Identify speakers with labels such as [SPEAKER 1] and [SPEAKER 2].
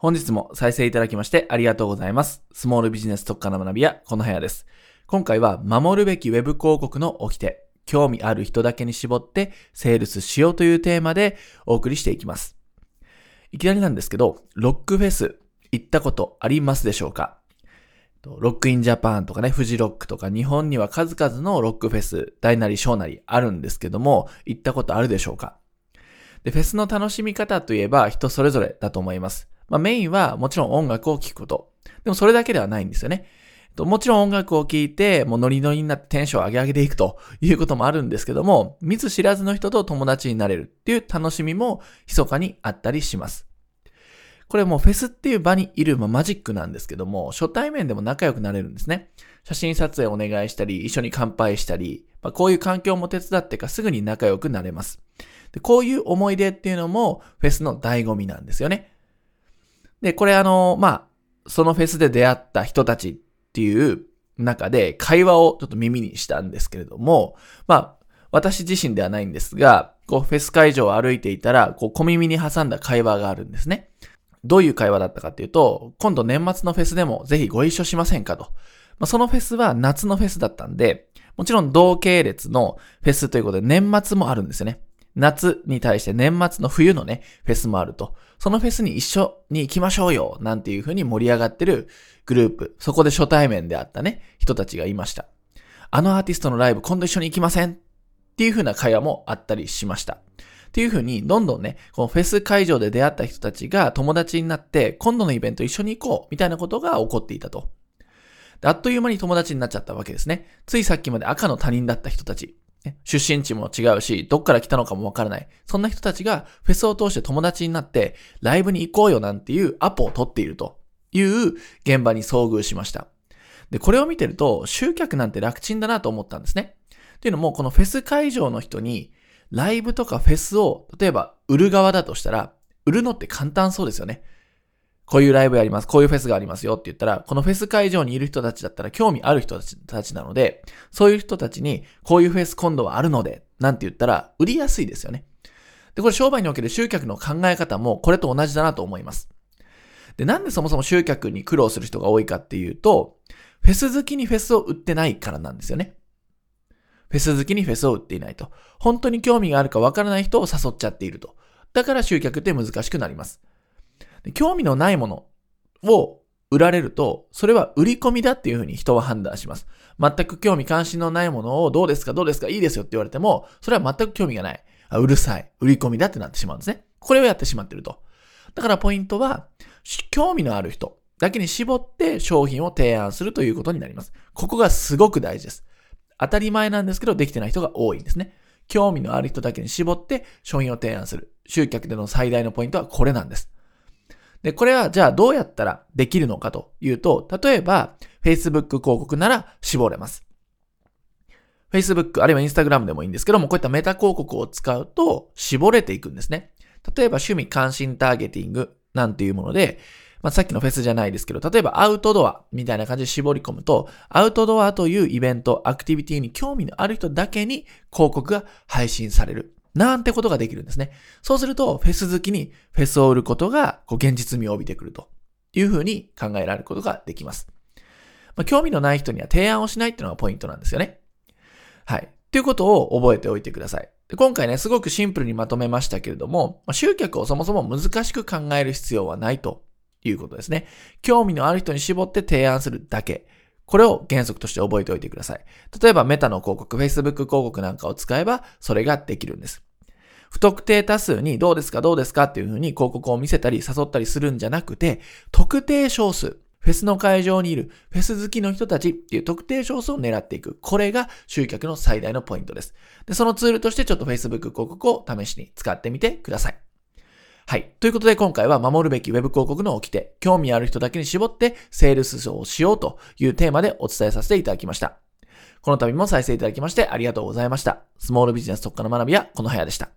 [SPEAKER 1] 本日も再生いただきましてありがとうございます。スモールビジネス特化の学びやこの部屋です。今回は守るべきウェブ広告の掟。興味ある人だけに絞ってセールスしようというテーマでお送りしていきます。いきなりなんですけど、ロックフェス行ったことありますでしょうか？ロックインジャパンとかね、フジロックとか日本には数々のロックフェス、大なり小なりあるんですけども、行ったことあるでしょうか？で、フェスの楽しみ方といえば人それぞれだと思います。まあメインはもちろん音楽を聴くこと。でもそれだけではないんですよね。もちろん音楽を聴いて、もうノリノリになってテンションを上げ上げていくということもあるんですけども、見ず知らずの人と友達になれるっていう楽しみも密かにあったりします。これもうフェスっていう場にいる、まあ、マジックなんですけども、初対面でも仲良くなれるんですね。写真撮影お願いしたり、一緒に乾杯したり、まあ、こういう環境も手伝ってかすぐに仲良くなれます。でこういう思い出っていうのもフェスの醍醐味なんですよね。で、これあの、まあ、そのフェスで出会った人たちっていう中で会話をちょっと耳にしたんですけれども、まあ、私自身ではないんですが、こうフェス会場を歩いていたら、こう小耳に挟んだ会話があるんですね。どういう会話だったかっていうと、今度年末のフェスでもぜひご一緒しませんかと。まあ、そのフェスは夏のフェスだったんで、もちろん同系列のフェスということで年末もあるんですよね。夏に対して年末の冬のね、フェスもあると。そのフェスに一緒に行きましょうよなんていう風に盛り上がってるグループ。そこで初対面であったね、人たちがいました。あのアーティストのライブ今度一緒に行きませんっていう風な会話もあったりしました。っていう風に、どんどんね、このフェス会場で出会った人たちが友達になって、今度のイベント一緒に行こうみたいなことが起こっていたと。あっという間に友達になっちゃったわけですね。ついさっきまで赤の他人だった人たち。出身地も違うし、どっから来たのかもわからない。そんな人たちがフェスを通して友達になって、ライブに行こうよなんていうアポを取っているという現場に遭遇しました。で、これを見てると、集客なんて楽ちんだなと思ったんですね。っていうのも、このフェス会場の人に、ライブとかフェスを、例えば売る側だとしたら、売るのって簡単そうですよね。こういうライブやります、こういうフェスがありますよって言ったら、このフェス会場にいる人たちだったら興味ある人たちなので、そういう人たちに、こういうフェス今度はあるので、なんて言ったら、売りやすいですよね。で、これ商売における集客の考え方も、これと同じだなと思います。で、なんでそもそも集客に苦労する人が多いかっていうと、フェス好きにフェスを売ってないからなんですよね。フェス好きにフェスを売っていないと。本当に興味があるかわからない人を誘っちゃっていると。だから集客って難しくなります。興味のないものを売られると、それは売り込みだっていうふうに人は判断します。全く興味関心のないものをどうですかどうですかいいですよって言われても、それは全く興味がない。あうるさい。売り込みだってなってしまうんですね。これをやってしまってると。だからポイントは、興味のある人だけに絞って商品を提案するということになります。ここがすごく大事です。当たり前なんですけど、できてない人が多いんですね。興味のある人だけに絞って商品を提案する。集客での最大のポイントはこれなんです。で、これはじゃあどうやったらできるのかというと、例えば Facebook 広告なら絞れます。Facebook あるいは Instagram でもいいんですけども、こういったメタ広告を使うと絞れていくんですね。例えば趣味関心ターゲティングなんていうもので、まあ、さっきのフェスじゃないですけど、例えばアウトドアみたいな感じで絞り込むと、アウトドアというイベント、アクティビティに興味のある人だけに広告が配信される。なんてことができるんですね。そうすると、フェス好きにフェスを売ることが、こう、現実味を帯びてくるというふうに考えられることができます。まあ、興味のない人には提案をしないっていうのがポイントなんですよね。はい。ということを覚えておいてください。で今回ね、すごくシンプルにまとめましたけれども、まあ、集客をそもそも難しく考える必要はないということですね。興味のある人に絞って提案するだけ。これを原則として覚えておいてください。例えばメタの広告、Facebook 広告なんかを使えば、それができるんです。不特定多数にどうですかどうですかっていうふうに広告を見せたり誘ったりするんじゃなくて、特定少数、フェスの会場にいるフェス好きの人たちっていう特定少数を狙っていく。これが集客の最大のポイントです。で、そのツールとしてちょっと Facebook 広告を試しに使ってみてください。はい。ということで今回は守るべき Web 広告の掟、興味ある人だけに絞ってセールスをしようというテーマでお伝えさせていただきました。この度も再生いただきましてありがとうございました。スモールビジネス特化の学びはこの部屋でした。